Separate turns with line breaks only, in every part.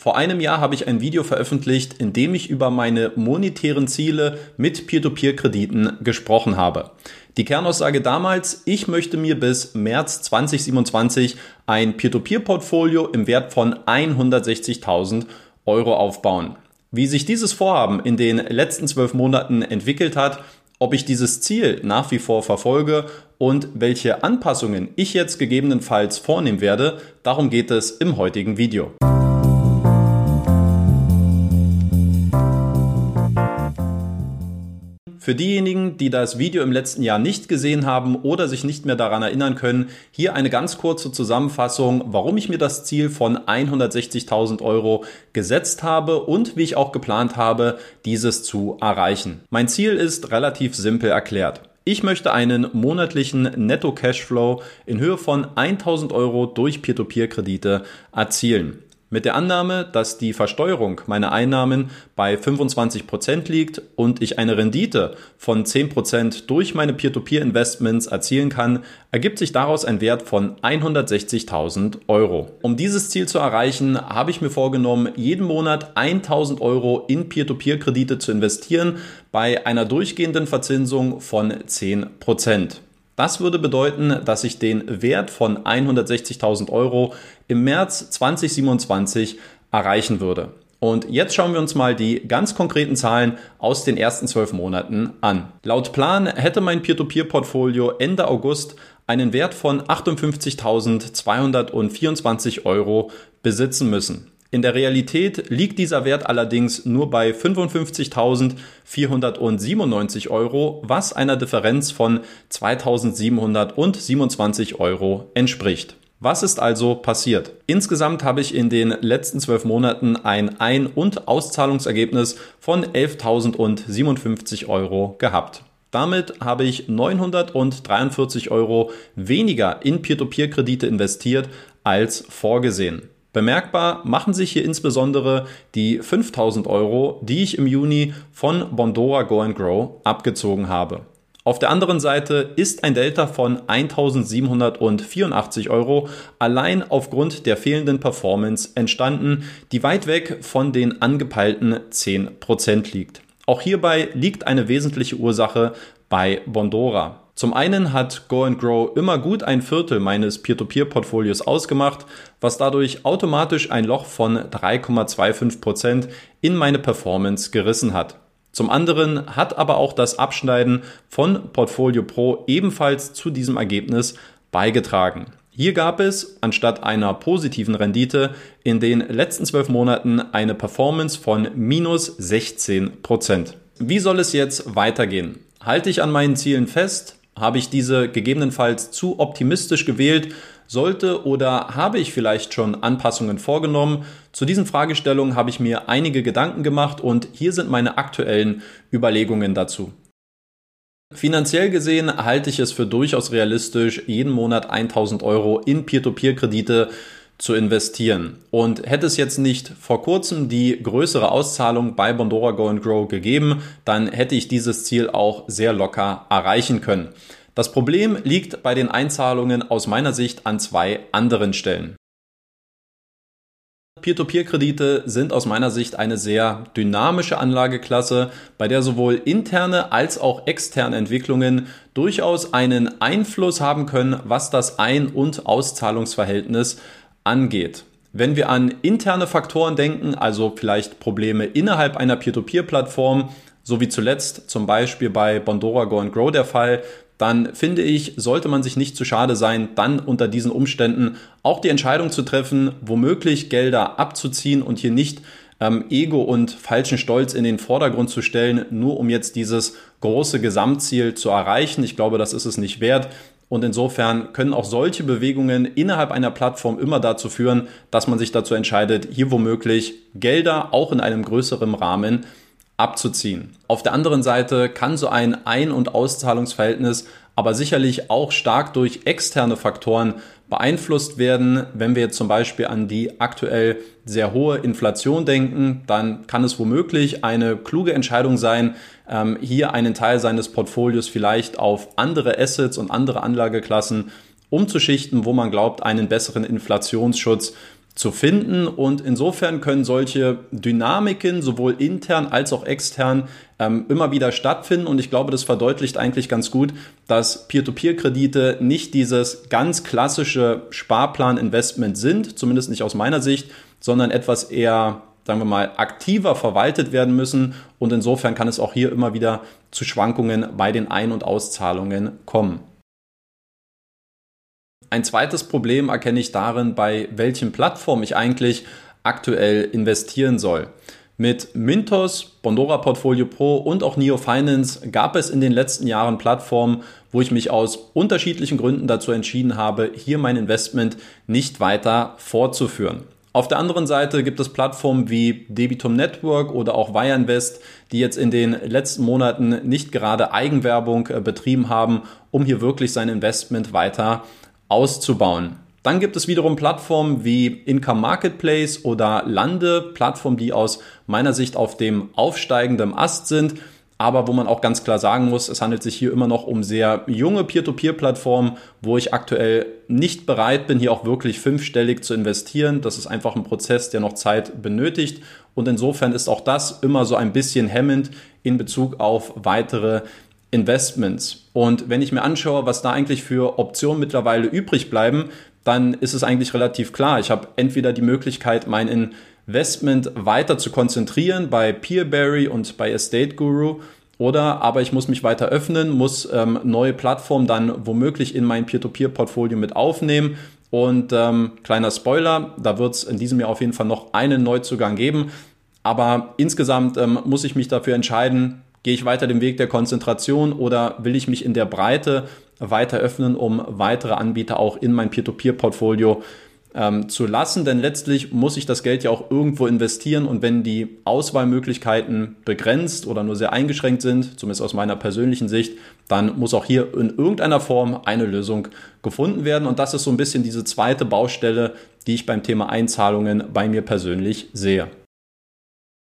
Vor einem Jahr habe ich ein Video veröffentlicht, in dem ich über meine monetären Ziele mit Peer-to-Peer-Krediten gesprochen habe. Die Kernaussage damals, ich möchte mir bis März 2027 ein Peer-to-Peer-Portfolio im Wert von 160.000 Euro aufbauen. Wie sich dieses Vorhaben in den letzten zwölf Monaten entwickelt hat, ob ich dieses Ziel nach wie vor verfolge und welche Anpassungen ich jetzt gegebenenfalls vornehmen werde, darum geht es im heutigen Video. Für diejenigen, die das Video im letzten Jahr nicht gesehen haben oder sich nicht mehr daran erinnern können, hier eine ganz kurze Zusammenfassung, warum ich mir das Ziel von 160.000 Euro gesetzt habe und wie ich auch geplant habe, dieses zu erreichen. Mein Ziel ist relativ simpel erklärt. Ich möchte einen monatlichen Netto-Cashflow in Höhe von 1000 Euro durch Peer-to-Peer-Kredite erzielen. Mit der Annahme, dass die Versteuerung meiner Einnahmen bei 25 Prozent liegt und ich eine Rendite von 10 Prozent durch meine Peer-to-Peer-Investments erzielen kann, ergibt sich daraus ein Wert von 160.000 Euro. Um dieses Ziel zu erreichen, habe ich mir vorgenommen, jeden Monat 1.000 Euro in Peer-to-Peer-Kredite zu investieren bei einer durchgehenden Verzinsung von 10%. Prozent. Das würde bedeuten, dass ich den Wert von 160.000 Euro im März 2027 erreichen würde. Und jetzt schauen wir uns mal die ganz konkreten Zahlen aus den ersten zwölf Monaten an. Laut Plan hätte mein Peer-to-Peer-Portfolio Ende August einen Wert von 58.224 Euro besitzen müssen. In der Realität liegt dieser Wert allerdings nur bei 55.497 Euro, was einer Differenz von 2.727 Euro entspricht. Was ist also passiert? Insgesamt habe ich in den letzten zwölf Monaten ein Ein- und Auszahlungsergebnis von 11.057 Euro gehabt. Damit habe ich 943 Euro weniger in Peer-to-Peer-Kredite investiert als vorgesehen. Bemerkbar machen sich hier insbesondere die 5000 Euro, die ich im Juni von Bondora Go and Grow abgezogen habe. Auf der anderen Seite ist ein Delta von 1784 Euro allein aufgrund der fehlenden Performance entstanden, die weit weg von den angepeilten 10% liegt. Auch hierbei liegt eine wesentliche Ursache bei Bondora. Zum einen hat Go and Grow immer gut ein Viertel meines Peer-to-Peer-Portfolios ausgemacht, was dadurch automatisch ein Loch von 3,25% in meine Performance gerissen hat. Zum anderen hat aber auch das Abschneiden von Portfolio Pro ebenfalls zu diesem Ergebnis beigetragen. Hier gab es anstatt einer positiven Rendite in den letzten zwölf Monaten eine Performance von minus 16% Wie soll es jetzt weitergehen? Halte ich an meinen Zielen fest? Habe ich diese gegebenenfalls zu optimistisch gewählt? Sollte oder habe ich vielleicht schon Anpassungen vorgenommen? Zu diesen Fragestellungen habe ich mir einige Gedanken gemacht und hier sind meine aktuellen Überlegungen dazu. Finanziell gesehen halte ich es für durchaus realistisch, jeden Monat 1000 Euro in Peer-to-Peer-Kredite zu investieren. Und hätte es jetzt nicht vor kurzem die größere Auszahlung bei Bondora Go and Grow gegeben, dann hätte ich dieses Ziel auch sehr locker erreichen können. Das Problem liegt bei den Einzahlungen aus meiner Sicht an zwei anderen Stellen. Peer-to-Peer-Kredite sind aus meiner Sicht eine sehr dynamische Anlageklasse, bei der sowohl interne als auch externe Entwicklungen durchaus einen Einfluss haben können, was das Ein- und Auszahlungsverhältnis angeht. Wenn wir an interne Faktoren denken, also vielleicht Probleme innerhalb einer Peer-to-Peer-Plattform, so wie zuletzt zum Beispiel bei Bondora Go and Grow der Fall, dann finde ich, sollte man sich nicht zu schade sein, dann unter diesen Umständen auch die Entscheidung zu treffen, womöglich Gelder abzuziehen und hier nicht ähm, Ego und falschen Stolz in den Vordergrund zu stellen, nur um jetzt dieses große Gesamtziel zu erreichen. Ich glaube, das ist es nicht wert. Und insofern können auch solche Bewegungen innerhalb einer Plattform immer dazu führen, dass man sich dazu entscheidet, hier womöglich Gelder auch in einem größeren Rahmen abzuziehen. Auf der anderen Seite kann so ein Ein- und Auszahlungsverhältnis aber sicherlich auch stark durch externe Faktoren beeinflusst werden. Wenn wir jetzt zum Beispiel an die aktuell sehr hohe Inflation denken, dann kann es womöglich eine kluge Entscheidung sein, ähm, hier einen Teil seines Portfolios vielleicht auf andere Assets und andere Anlageklassen umzuschichten, wo man glaubt, einen besseren Inflationsschutz zu finden. Und insofern können solche Dynamiken sowohl intern als auch extern ähm, immer wieder stattfinden. Und ich glaube, das verdeutlicht eigentlich ganz gut, dass Peer-to-Peer-Kredite nicht dieses ganz klassische Sparplan-Investment sind, zumindest nicht aus meiner Sicht, sondern etwas eher sagen wir mal, aktiver verwaltet werden müssen. Und insofern kann es auch hier immer wieder zu Schwankungen bei den Ein- und Auszahlungen kommen. Ein zweites Problem erkenne ich darin, bei welchen Plattformen ich eigentlich aktuell investieren soll. Mit Mintos, Bondora Portfolio Pro und auch Neo Finance gab es in den letzten Jahren Plattformen, wo ich mich aus unterschiedlichen Gründen dazu entschieden habe, hier mein Investment nicht weiter fortzuführen. Auf der anderen Seite gibt es Plattformen wie Debitum Network oder auch Wireinvest, die jetzt in den letzten Monaten nicht gerade Eigenwerbung äh, betrieben haben, um hier wirklich sein Investment weiter auszubauen. Dann gibt es wiederum Plattformen wie Income Marketplace oder Lande, Plattformen, die aus meiner Sicht auf dem aufsteigenden Ast sind, aber wo man auch ganz klar sagen muss, es handelt sich hier immer noch um sehr junge Peer-to-Peer-Plattformen, wo ich aktuell nicht bereit bin, hier auch wirklich fünfstellig zu investieren. Das ist einfach ein Prozess, der noch Zeit benötigt. Und insofern ist auch das immer so ein bisschen hemmend in Bezug auf weitere Investments. Und wenn ich mir anschaue, was da eigentlich für Optionen mittlerweile übrig bleiben, dann ist es eigentlich relativ klar. Ich habe entweder die Möglichkeit, mein Investment weiter zu konzentrieren bei Peerberry und bei Estate Guru oder aber ich muss mich weiter öffnen, muss ähm, neue Plattformen dann womöglich in mein Peer-to-Peer-Portfolio mit aufnehmen. Und ähm, kleiner Spoiler, da wird es in diesem Jahr auf jeden Fall noch einen Neuzugang geben. Aber insgesamt ähm, muss ich mich dafür entscheiden, Gehe ich weiter den Weg der Konzentration oder will ich mich in der Breite weiter öffnen, um weitere Anbieter auch in mein Peer-to-Peer-Portfolio ähm, zu lassen? Denn letztlich muss ich das Geld ja auch irgendwo investieren und wenn die Auswahlmöglichkeiten begrenzt oder nur sehr eingeschränkt sind, zumindest aus meiner persönlichen Sicht, dann muss auch hier in irgendeiner Form eine Lösung gefunden werden. Und das ist so ein bisschen diese zweite Baustelle, die ich beim Thema Einzahlungen bei mir persönlich sehe.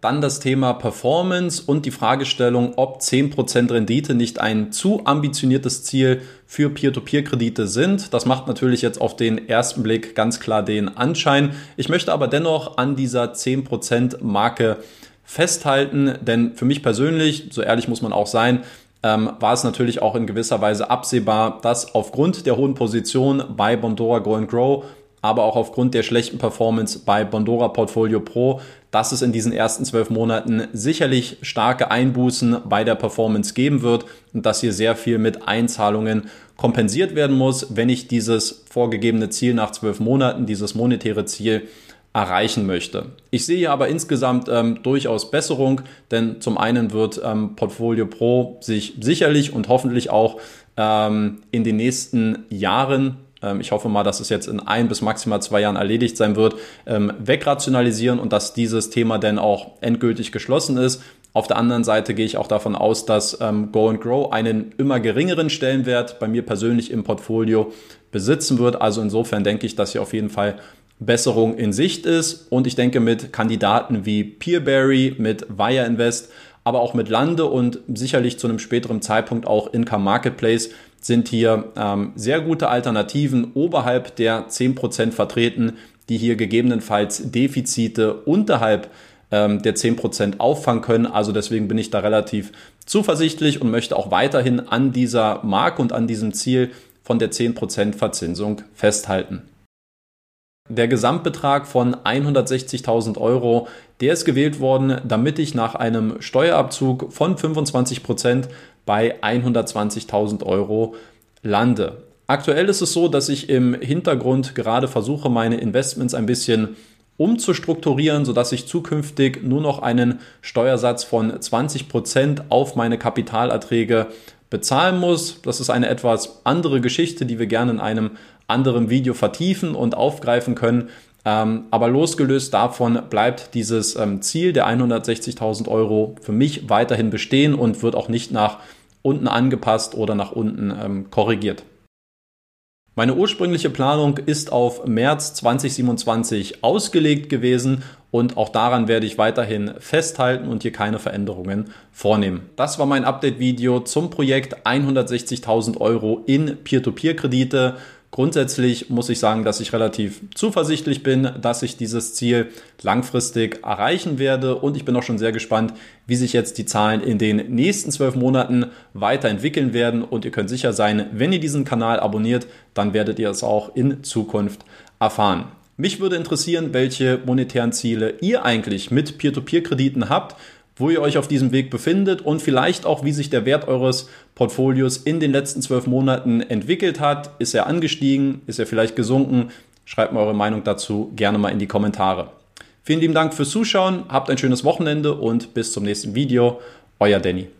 Dann das Thema Performance und die Fragestellung, ob 10% Rendite nicht ein zu ambitioniertes Ziel für Peer-to-Peer-Kredite sind. Das macht natürlich jetzt auf den ersten Blick ganz klar den Anschein. Ich möchte aber dennoch an dieser 10% Marke festhalten, denn für mich persönlich, so ehrlich muss man auch sein, ähm, war es natürlich auch in gewisser Weise absehbar, dass aufgrund der hohen Position bei Bondora Go and Grow aber auch aufgrund der schlechten Performance bei Bondora Portfolio Pro, dass es in diesen ersten zwölf Monaten sicherlich starke Einbußen bei der Performance geben wird und dass hier sehr viel mit Einzahlungen kompensiert werden muss, wenn ich dieses vorgegebene Ziel nach zwölf Monaten, dieses monetäre Ziel erreichen möchte. Ich sehe hier aber insgesamt ähm, durchaus Besserung, denn zum einen wird ähm, Portfolio Pro sich sicherlich und hoffentlich auch ähm, in den nächsten Jahren ich hoffe mal, dass es jetzt in ein bis maximal zwei Jahren erledigt sein wird, ähm, wegrationalisieren und dass dieses Thema dann auch endgültig geschlossen ist. Auf der anderen Seite gehe ich auch davon aus, dass ähm, Go and Grow einen immer geringeren Stellenwert bei mir persönlich im Portfolio besitzen wird. Also insofern denke ich, dass hier auf jeden Fall Besserung in Sicht ist. Und ich denke mit Kandidaten wie Peerberry, mit Wire Invest, aber auch mit Lande und sicherlich zu einem späteren Zeitpunkt auch Income Marketplace sind hier ähm, sehr gute Alternativen oberhalb der 10% vertreten, die hier gegebenenfalls Defizite unterhalb ähm, der 10% auffangen können. Also deswegen bin ich da relativ zuversichtlich und möchte auch weiterhin an dieser Marke und an diesem Ziel von der 10% Verzinsung festhalten. Der Gesamtbetrag von 160.000 Euro, der ist gewählt worden, damit ich nach einem Steuerabzug von 25 Prozent bei 120.000 Euro lande. Aktuell ist es so, dass ich im Hintergrund gerade versuche, meine Investments ein bisschen umzustrukturieren, sodass ich zukünftig nur noch einen Steuersatz von 20 Prozent auf meine Kapitalerträge bezahlen muss. Das ist eine etwas andere Geschichte, die wir gerne in einem anderen Video vertiefen und aufgreifen können. Ähm, aber losgelöst davon bleibt dieses ähm, Ziel der 160.000 Euro für mich weiterhin bestehen und wird auch nicht nach unten angepasst oder nach unten ähm, korrigiert. Meine ursprüngliche Planung ist auf März 2027 ausgelegt gewesen und auch daran werde ich weiterhin festhalten und hier keine Veränderungen vornehmen. Das war mein Update-Video zum Projekt 160.000 Euro in Peer-to-Peer-Kredite Grundsätzlich muss ich sagen, dass ich relativ zuversichtlich bin, dass ich dieses Ziel langfristig erreichen werde. Und ich bin auch schon sehr gespannt, wie sich jetzt die Zahlen in den nächsten zwölf Monaten weiterentwickeln werden. Und ihr könnt sicher sein, wenn ihr diesen Kanal abonniert, dann werdet ihr es auch in Zukunft erfahren. Mich würde interessieren, welche monetären Ziele ihr eigentlich mit Peer-to-Peer-Krediten habt wo ihr euch auf diesem Weg befindet und vielleicht auch, wie sich der Wert eures Portfolios in den letzten zwölf Monaten entwickelt hat. Ist er angestiegen? Ist er vielleicht gesunken? Schreibt mir eure Meinung dazu gerne mal in die Kommentare. Vielen lieben Dank fürs Zuschauen, habt ein schönes Wochenende und bis zum nächsten Video. Euer Danny.